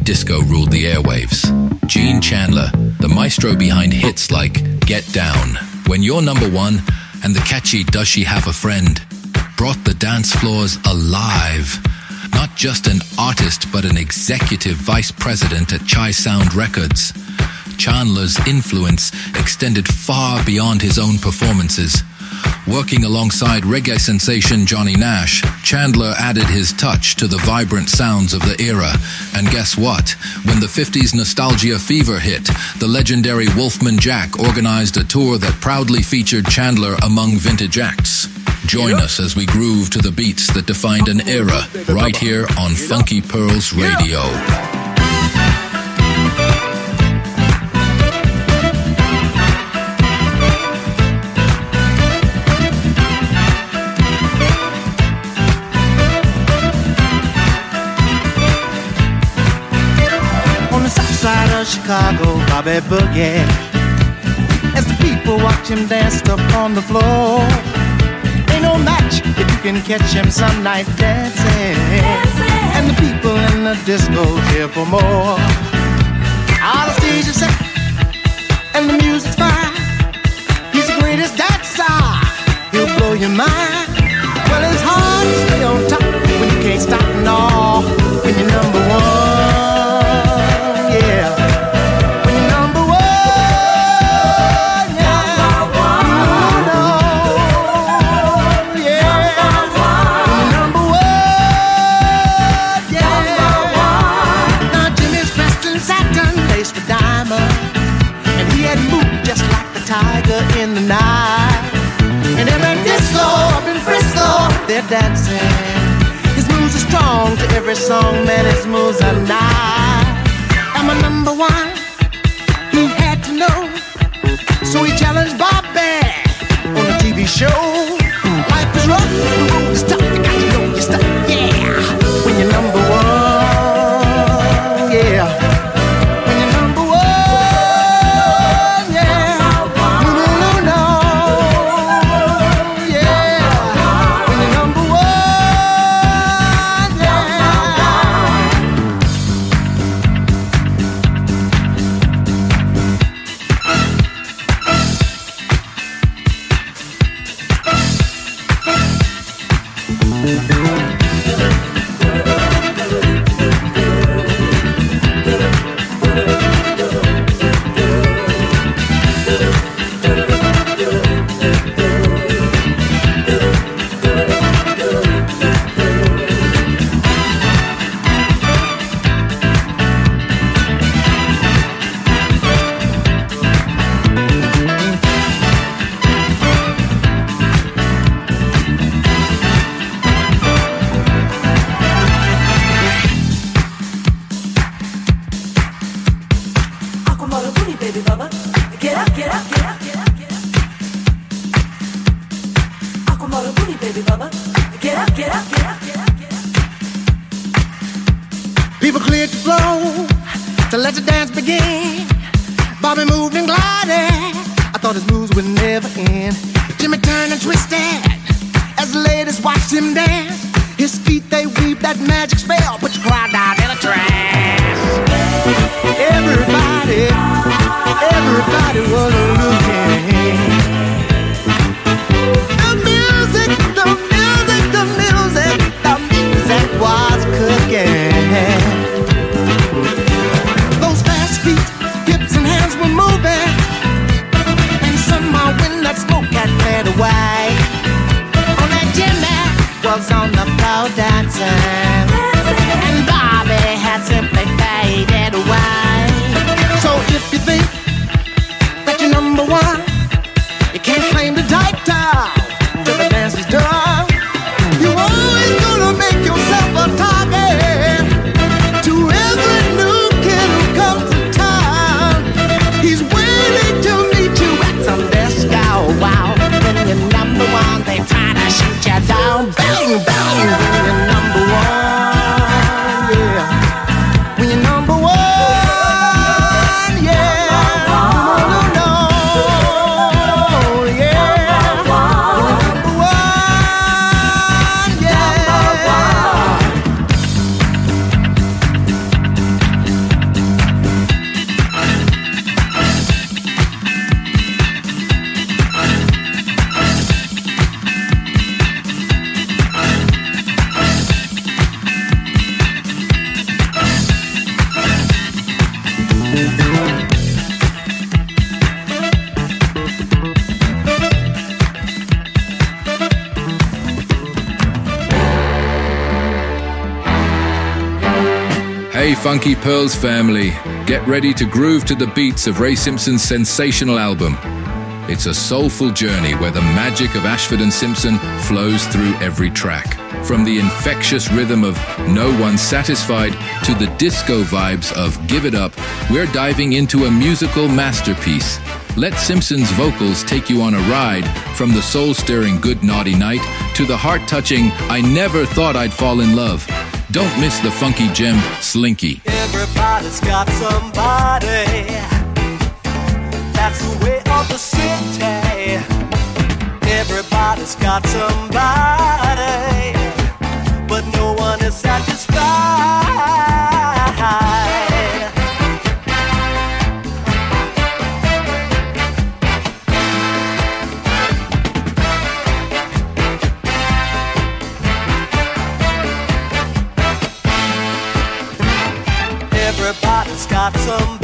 disco ruled the airwaves. Gene Chandler, the maestro behind hits like Get Down, When You're Number One, and the catchy Does She Have a Friend, brought the dance floors alive. Not just an artist, but an executive vice president at Chi-Sound Records. Chandler's influence extended far beyond his own performances. Working alongside reggae sensation Johnny Nash, Chandler added his touch to the vibrant sounds of the era. And guess what? When the 50s nostalgia fever hit, the legendary Wolfman Jack organized a tour that proudly featured Chandler among vintage acts. Join us as we groove to the beats that defined an era right here on Funky Pearls Radio. Chicago Bobby Boogie. As the people watch him dance upon the floor, ain't no match if you can catch him some night dancing. dancing. And the people in the disco here for more. All the stage is set and the music's fine. He's the greatest dancer, he'll blow your mind. Well, it's hard to stay on top when you can't stop no, People cleared the floor to let the dance begin. Bobby moved and glided. I thought his moves would never end. Jimmy turned and twisted as the ladies watched him dance. His feet they weave that magic spell, but you cry out in a trance. Everybody, everybody was looking. why. only Jimmy was on the floor dancing, and Bobby had simply faded away. So if you think Hey, Funky Pearls family, get ready to groove to the beats of Ray Simpson's sensational album. It's a soulful journey where the magic of Ashford and Simpson flows through every track. From the infectious rhythm of No One Satisfied to the disco vibes of Give It Up, we're diving into a musical masterpiece. Let Simpson's vocals take you on a ride from the soul stirring Good Naughty Night to the heart touching I Never Thought I'd Fall in Love. Don't miss the funky gem Slinky. Everybody's got somebody. That's the way of the city. Everybody's got somebody, but no one is satisfied. Got somebody.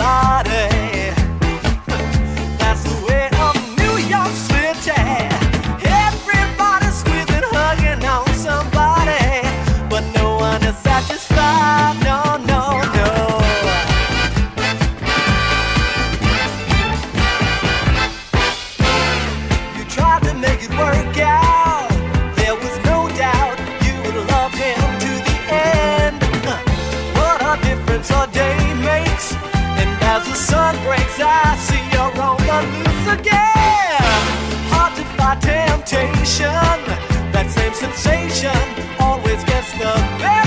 Temptation. That same sensation always gets the best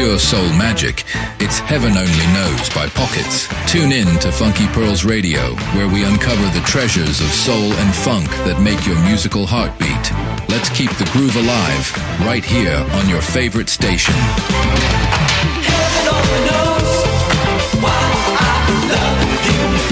pure soul magic. It's Heaven Only Knows by Pockets. Tune in to Funky Pearls Radio, where we uncover the treasures of soul and funk that make your musical heartbeat. Let's keep the groove alive right here on your favorite station. Heaven only knows why I love you.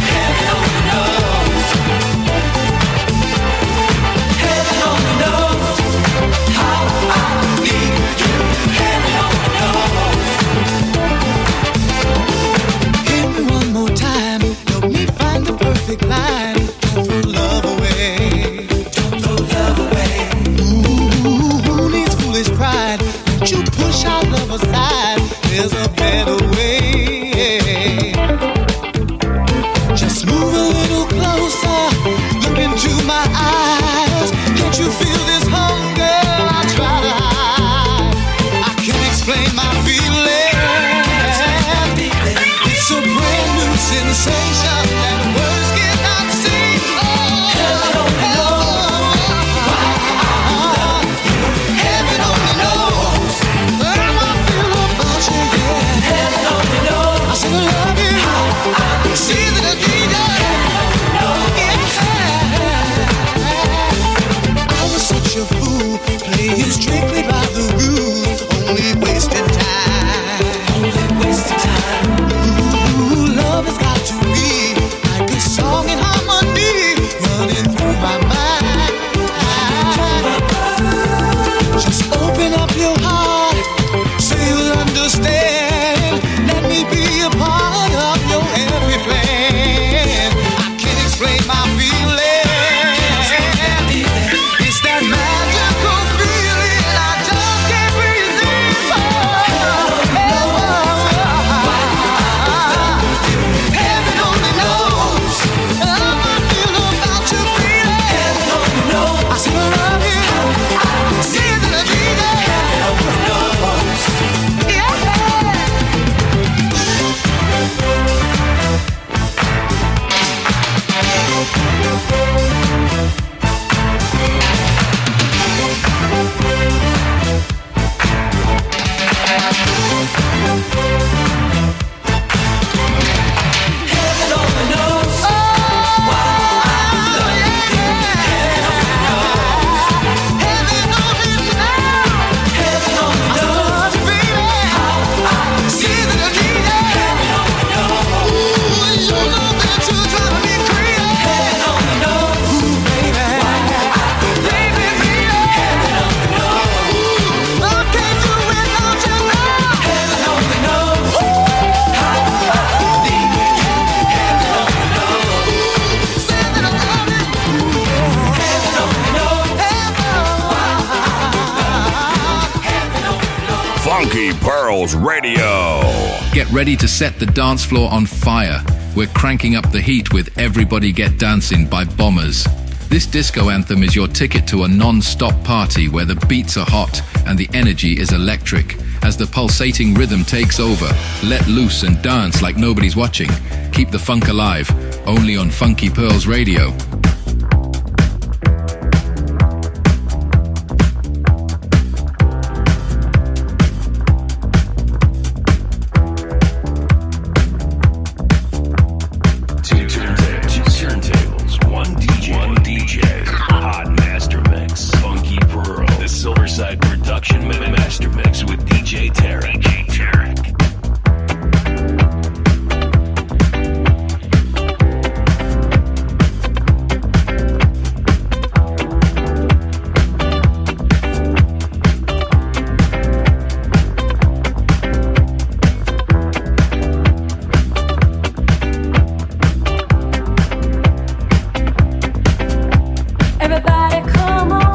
Ready to set the dance floor on fire. We're cranking up the heat with Everybody Get Dancing by Bombers. This disco anthem is your ticket to a non stop party where the beats are hot and the energy is electric. As the pulsating rhythm takes over, let loose and dance like nobody's watching. Keep the funk alive, only on Funky Pearls Radio. Everybody come on.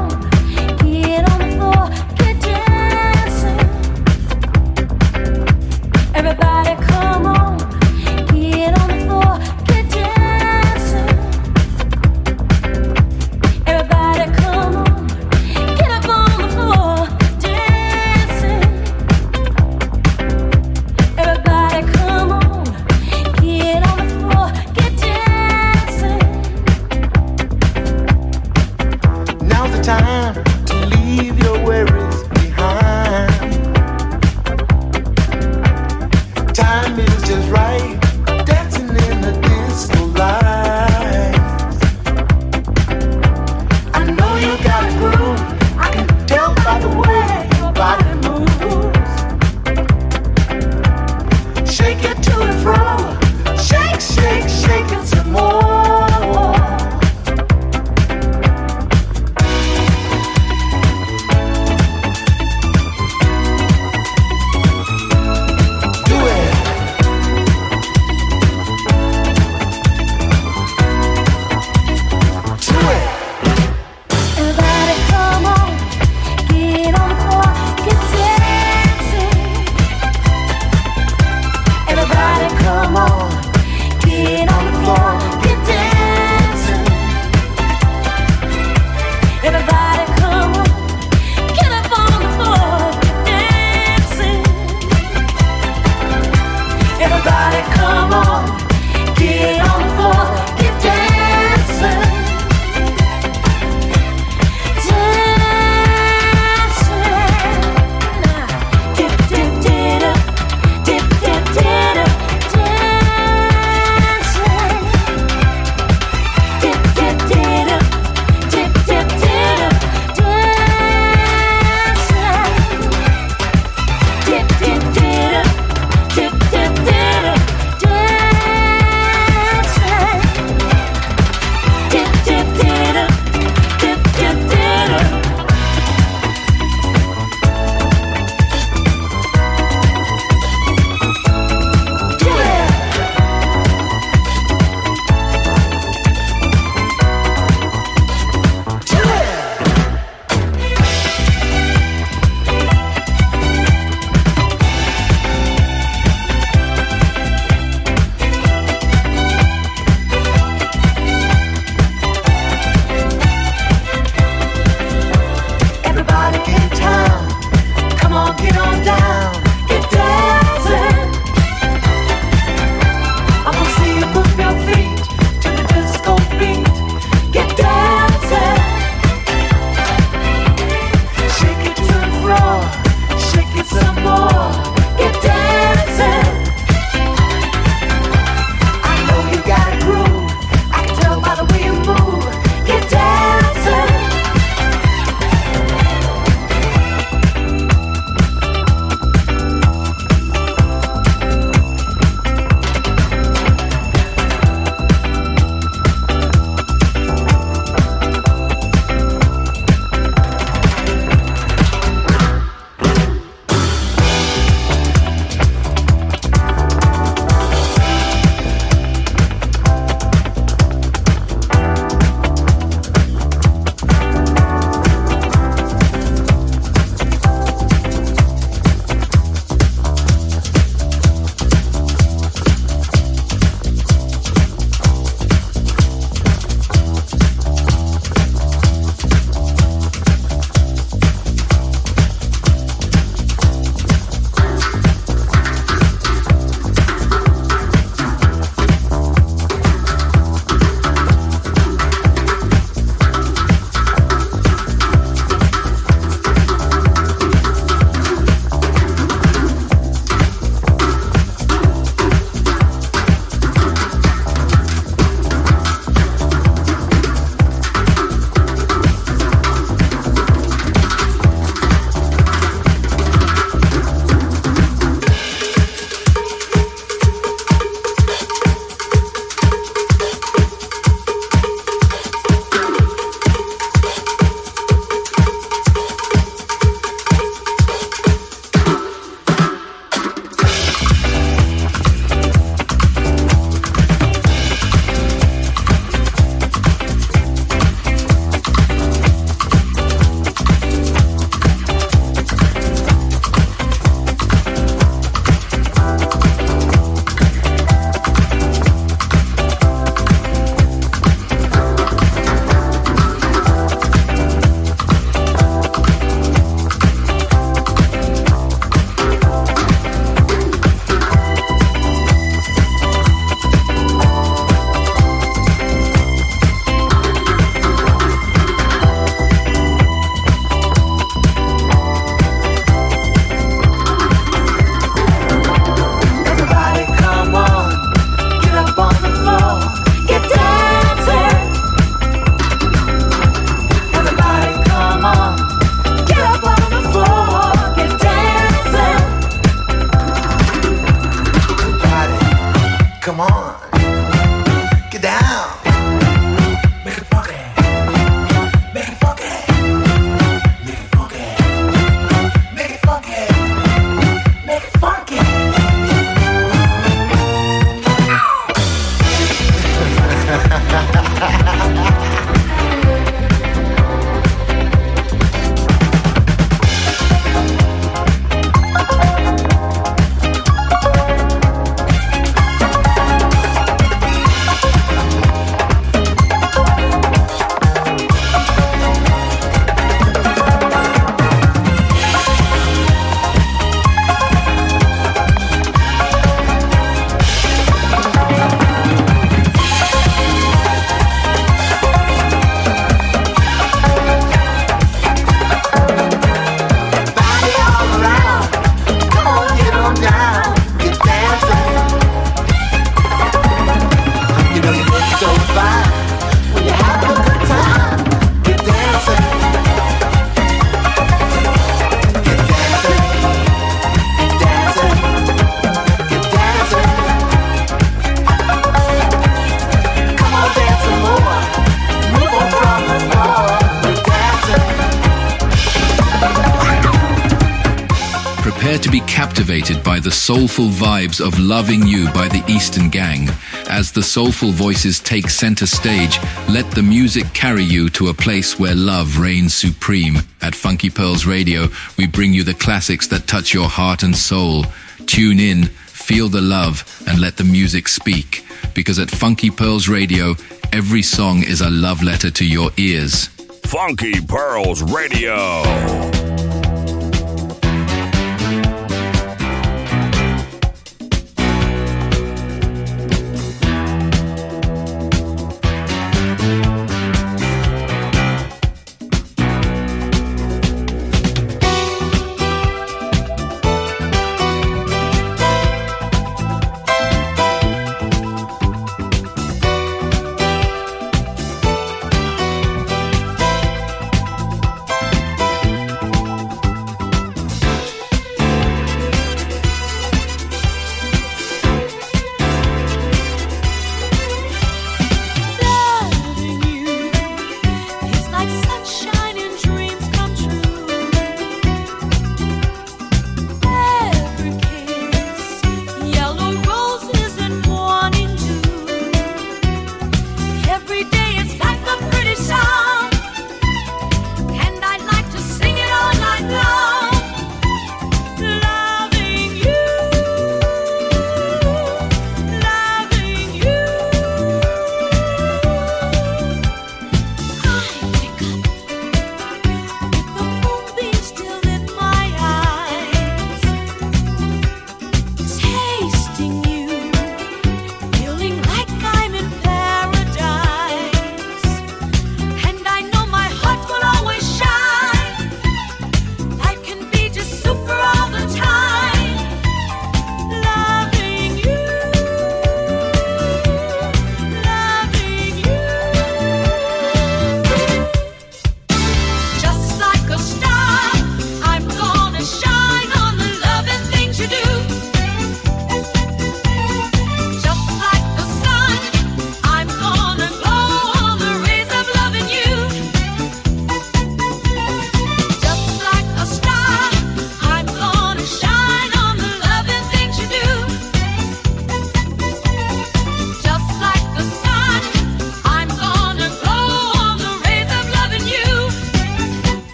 Soulful vibes of Loving You by the Eastern Gang. As the soulful voices take center stage, let the music carry you to a place where love reigns supreme. At Funky Pearls Radio, we bring you the classics that touch your heart and soul. Tune in, feel the love, and let the music speak. Because at Funky Pearls Radio, every song is a love letter to your ears. Funky Pearls Radio.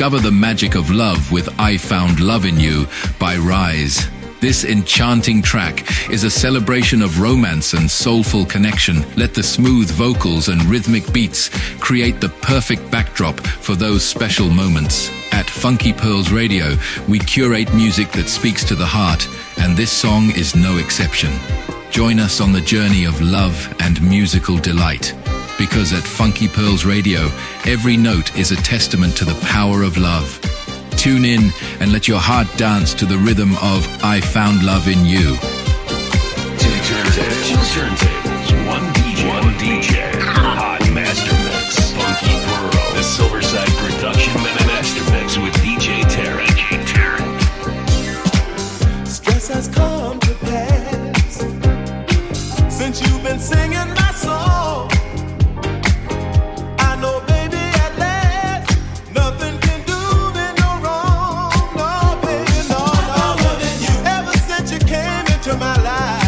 Discover the magic of love with I Found Love in You by Rise. This enchanting track is a celebration of romance and soulful connection. Let the smooth vocals and rhythmic beats create the perfect backdrop for those special moments. At Funky Pearls Radio, we curate music that speaks to the heart, and this song is no exception. Join us on the journey of love and musical delight. Because at Funky Pearls Radio, every note is a testament to the power of love. Tune in and let your heart dance to the rhythm of I Found Love in You. Two turntables, two turntables, one DJ, one DJ, hot master my life,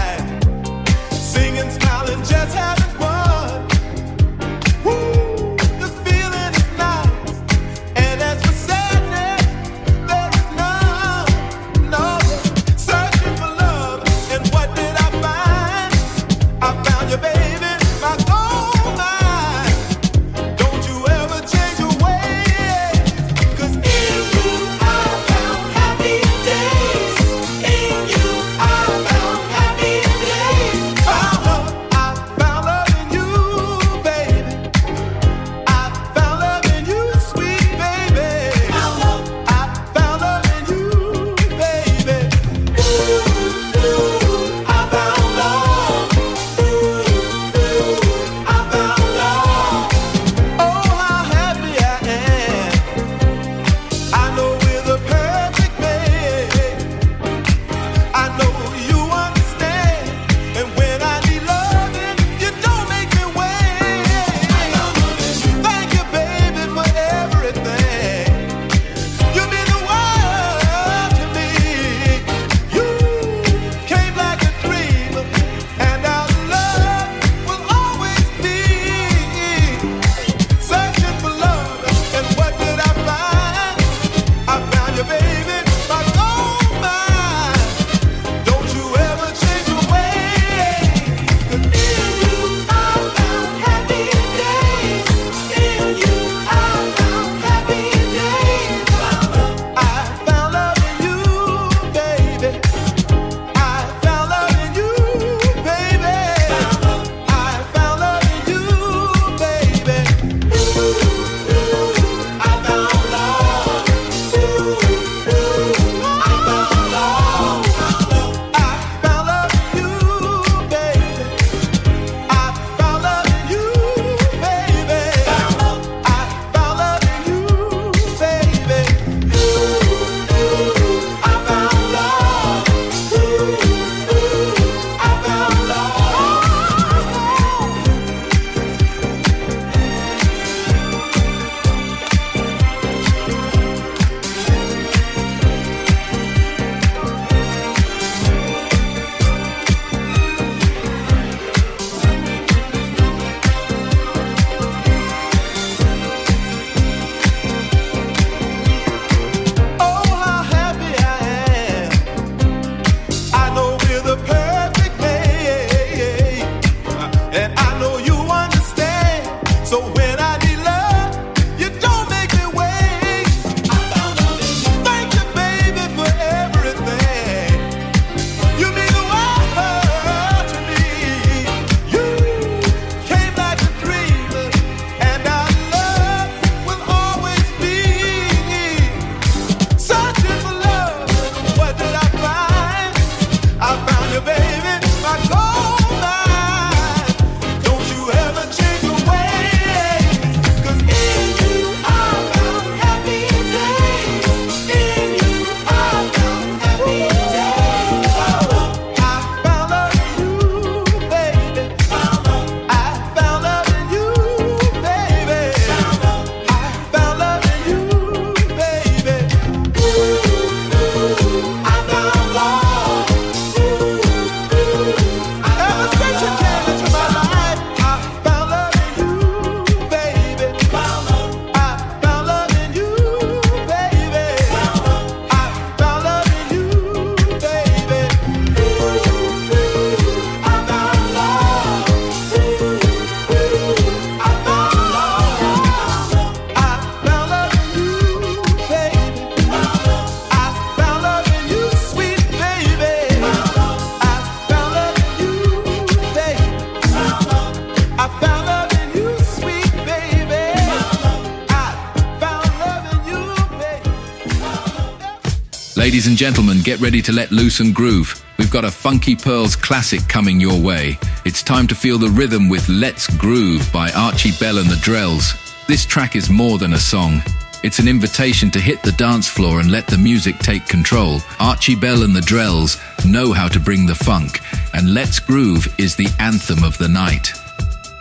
Ladies and gentlemen, get ready to let loose and groove. We've got a Funky Pearls classic coming your way. It's time to feel the rhythm with Let's Groove by Archie Bell and the Drells. This track is more than a song. It's an invitation to hit the dance floor and let the music take control. Archie Bell and the Drells know how to bring the funk, and Let's Groove is the anthem of the night.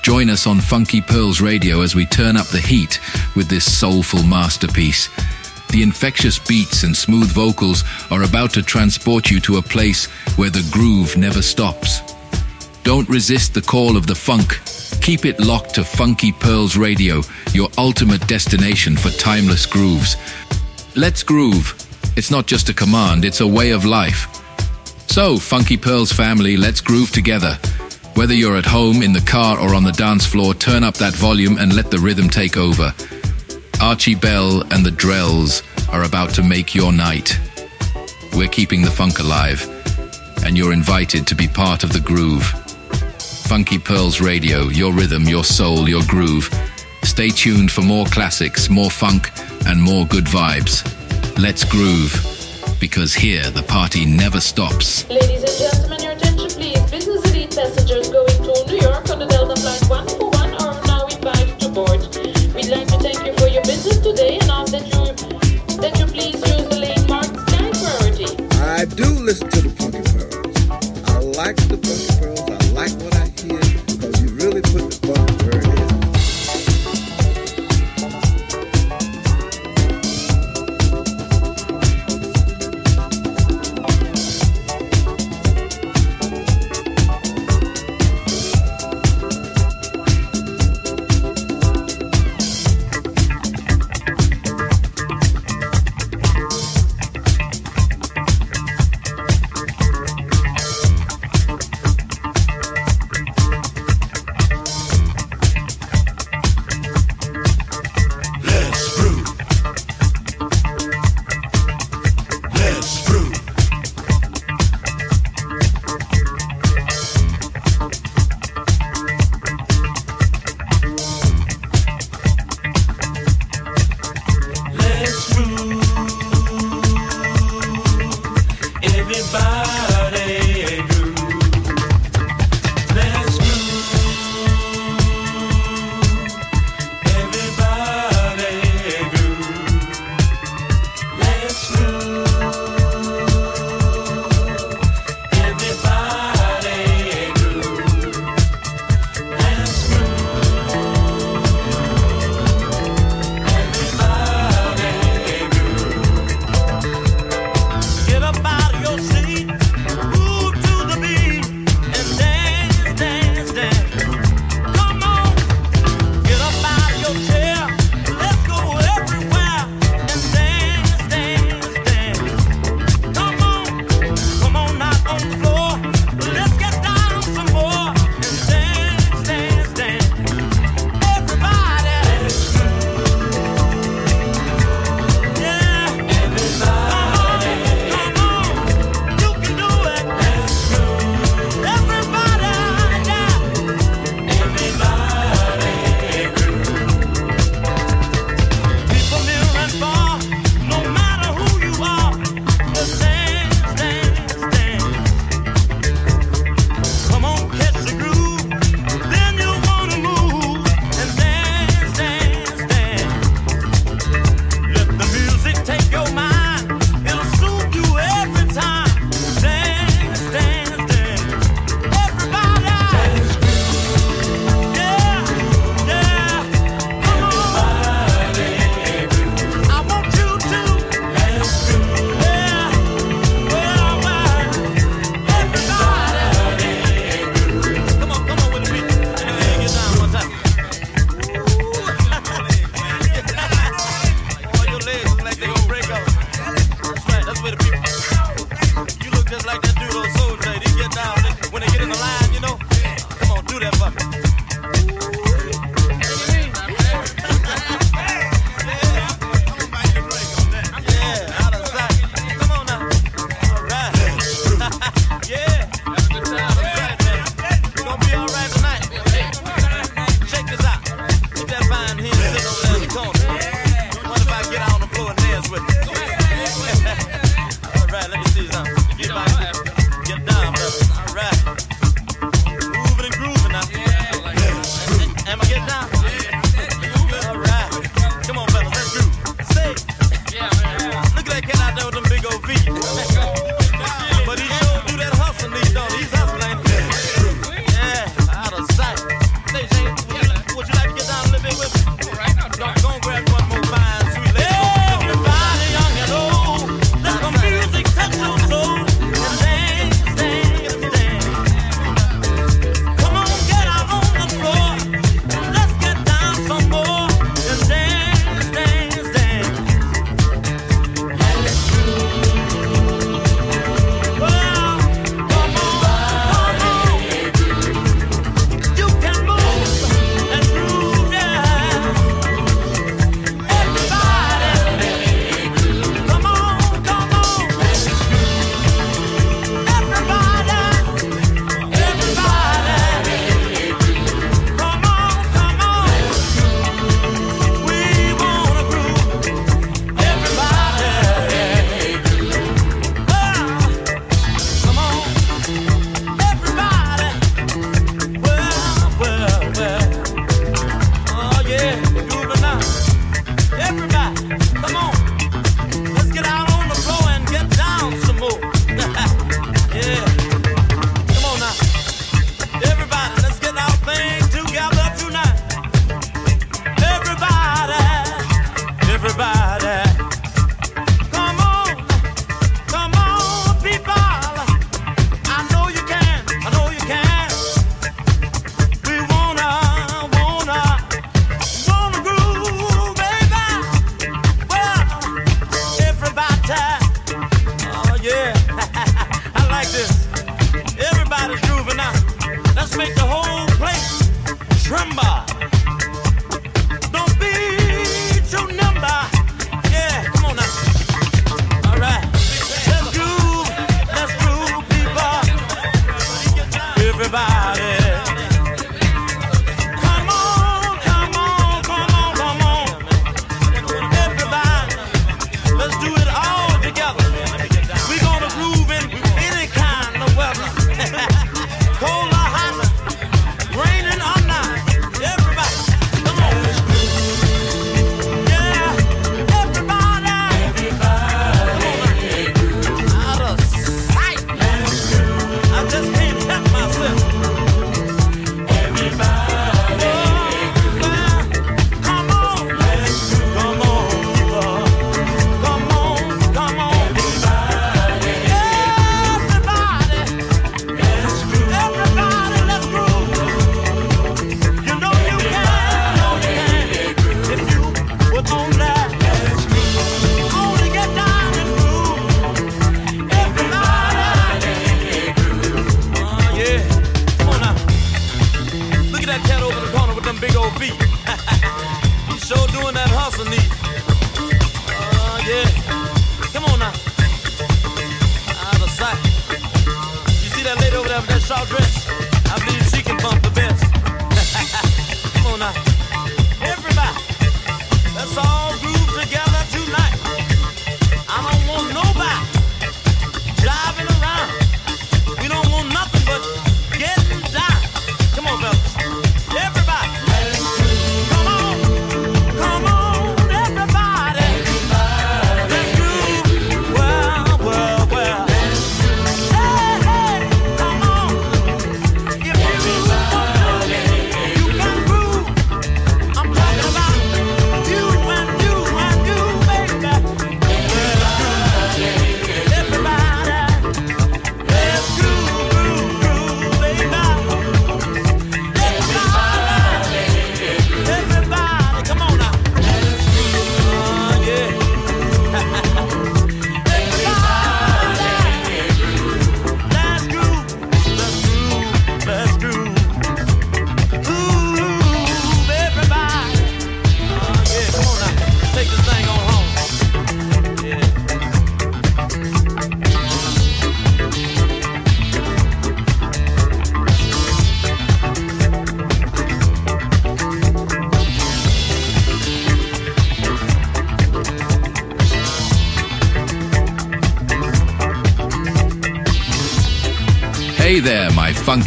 Join us on Funky Pearls Radio as we turn up the heat with this soulful masterpiece. The infectious beats and smooth vocals are about to transport you to a place where the groove never stops. Don't resist the call of the funk. Keep it locked to Funky Pearls Radio, your ultimate destination for timeless grooves. Let's groove. It's not just a command, it's a way of life. So, Funky Pearls family, let's groove together. Whether you're at home, in the car, or on the dance floor, turn up that volume and let the rhythm take over. Archie Bell and the Drells are about to make your night. We're keeping the funk alive, and you're invited to be part of the groove. Funky Pearls Radio, your rhythm, your soul, your groove. Stay tuned for more classics, more funk, and more good vibes. Let's groove, because here the party never stops. Ladies and gentlemen,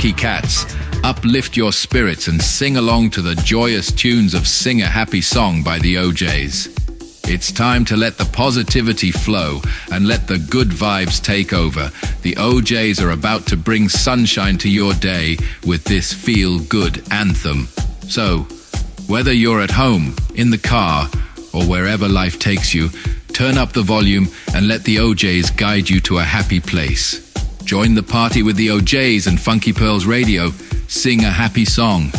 funky cats. Uplift your spirits and sing along to the joyous tunes of Sing a Happy Song by the O'Jays. It's time to let the positivity flow and let the good vibes take over. The O'Jays are about to bring sunshine to your day with this feel good anthem. So, whether you're at home, in the car, or wherever life takes you, turn up the volume and let the O'Jays guide you to a happy place. Join the party with the O'Jays and Funky Pearls Radio. Sing a happy song.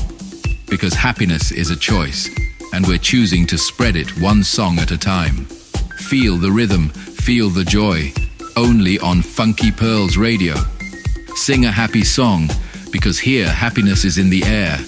Because happiness is a choice, and we're choosing to spread it one song at a time. Feel the rhythm, feel the joy. Only on Funky Pearls Radio. Sing a happy song, because here happiness is in the air.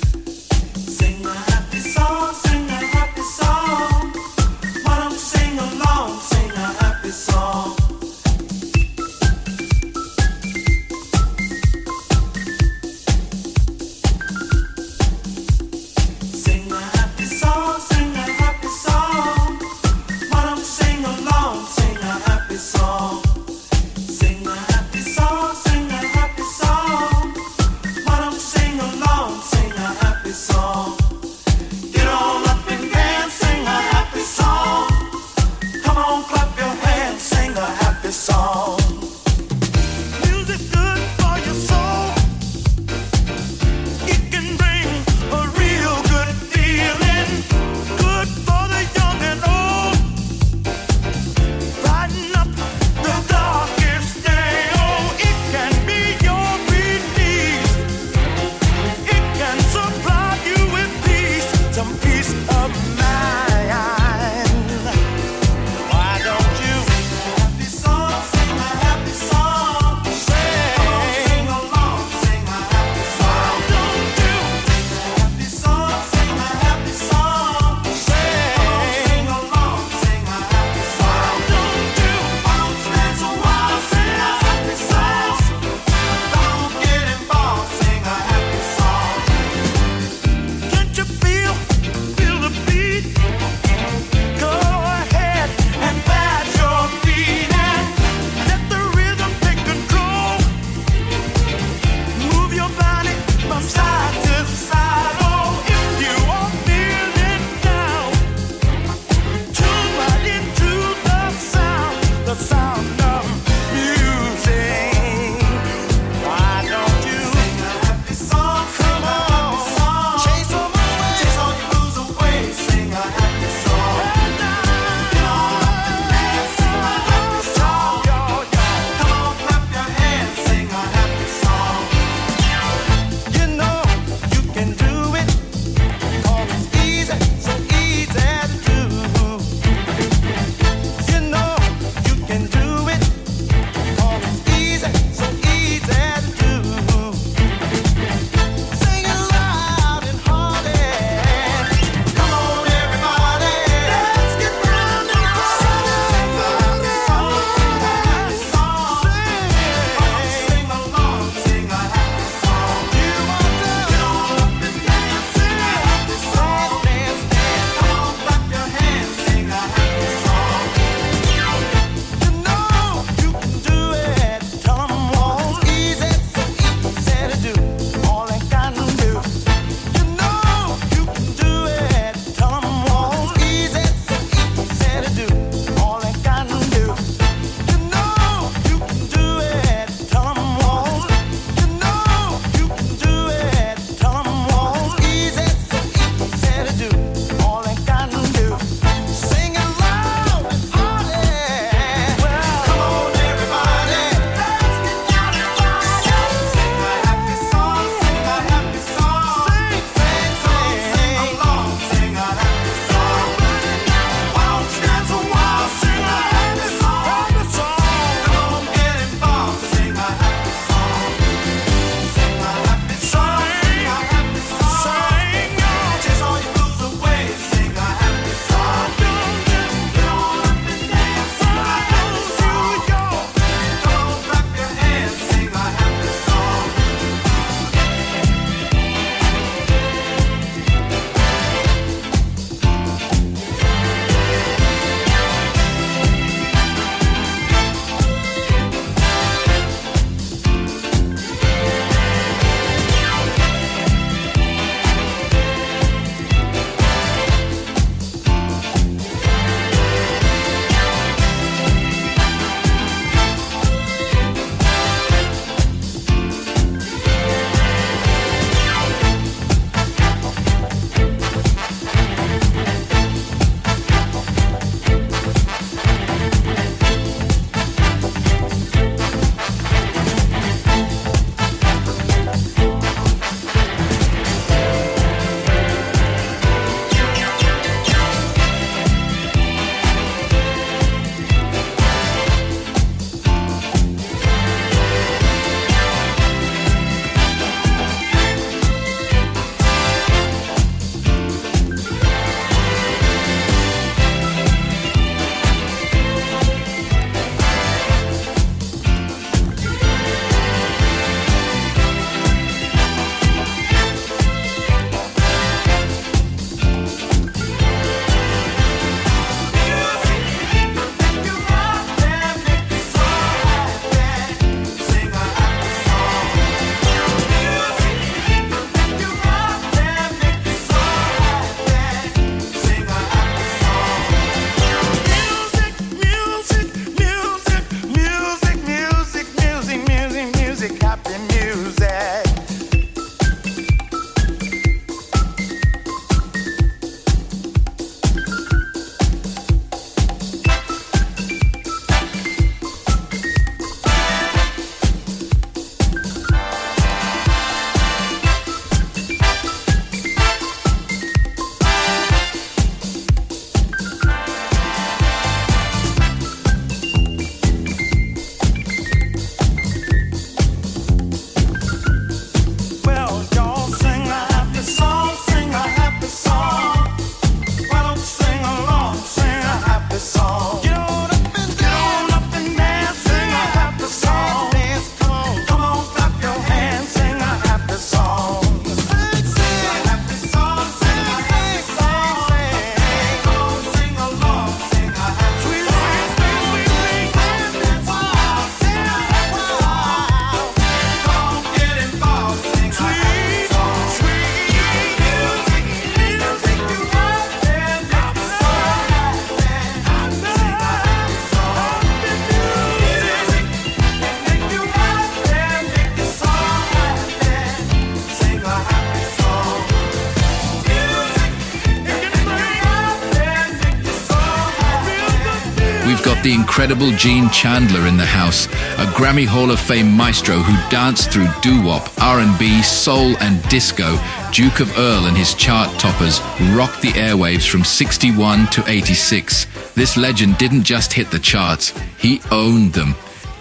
Incredible Gene Chandler in the house, a Grammy Hall of Fame maestro who danced through doo-wop, R&B, soul and disco. Duke of Earl and his chart toppers rocked the airwaves from 61 to 86. This legend didn't just hit the charts, he owned them.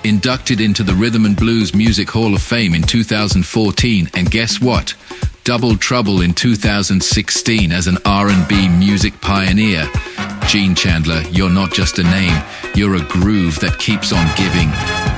Inducted into the Rhythm and Blues Music Hall of Fame in 2014, and guess what? Double trouble in 2016 as an R&B music pioneer. Gene Chandler, you're not just a name, you're a groove that keeps on giving.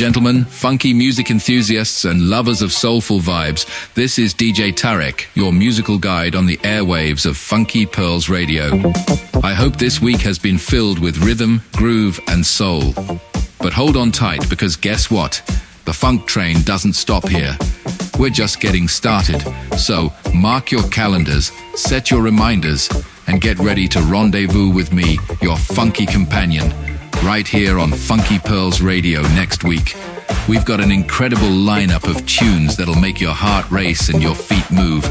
Gentlemen, funky music enthusiasts and lovers of soulful vibes, this is DJ Tarek, your musical guide on the airwaves of Funky Pearls Radio. I hope this week has been filled with rhythm, groove, and soul. But hold on tight because guess what? The funk train doesn't stop here. We're just getting started. So mark your calendars, set your reminders, and get ready to rendezvous with me, your funky companion, right here on Funky Pearls Radio next week. We've got an incredible lineup of tunes that'll make your heart race and your feet move.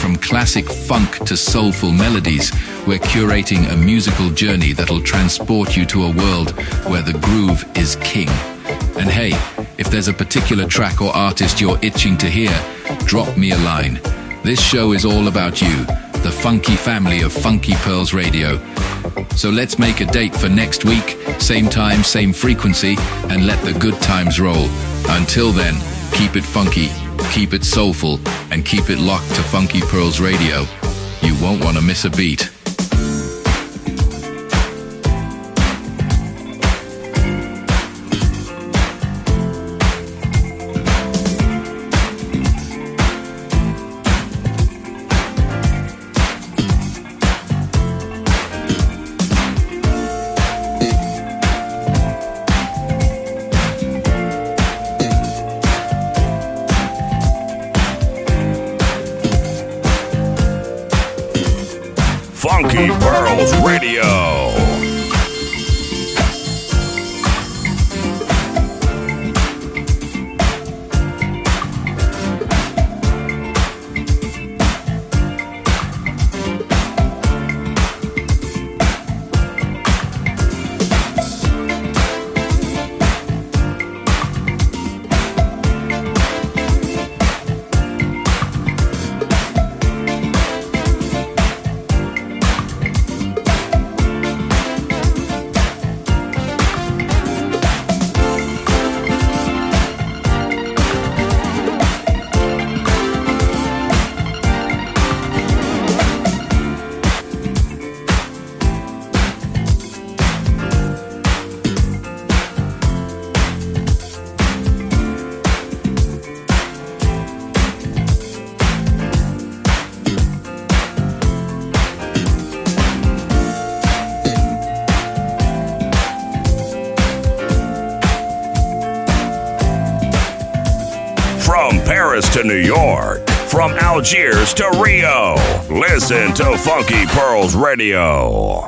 From classic funk to soulful melodies, we're curating a musical journey that'll transport you to a world where the groove is king. And hey, if there's a particular track or artist you're itching to hear, drop me a line. This show is all about you, the funky family of Funky Pearls Radio. So let's make a date for next week, same time, same frequency, and let the good times roll. Until then, keep it funky, keep it soulful, and keep it locked to Funky Pearls Radio. You won't want to miss a beat. Algiers to Rio, listen to Funky Pearls Radio.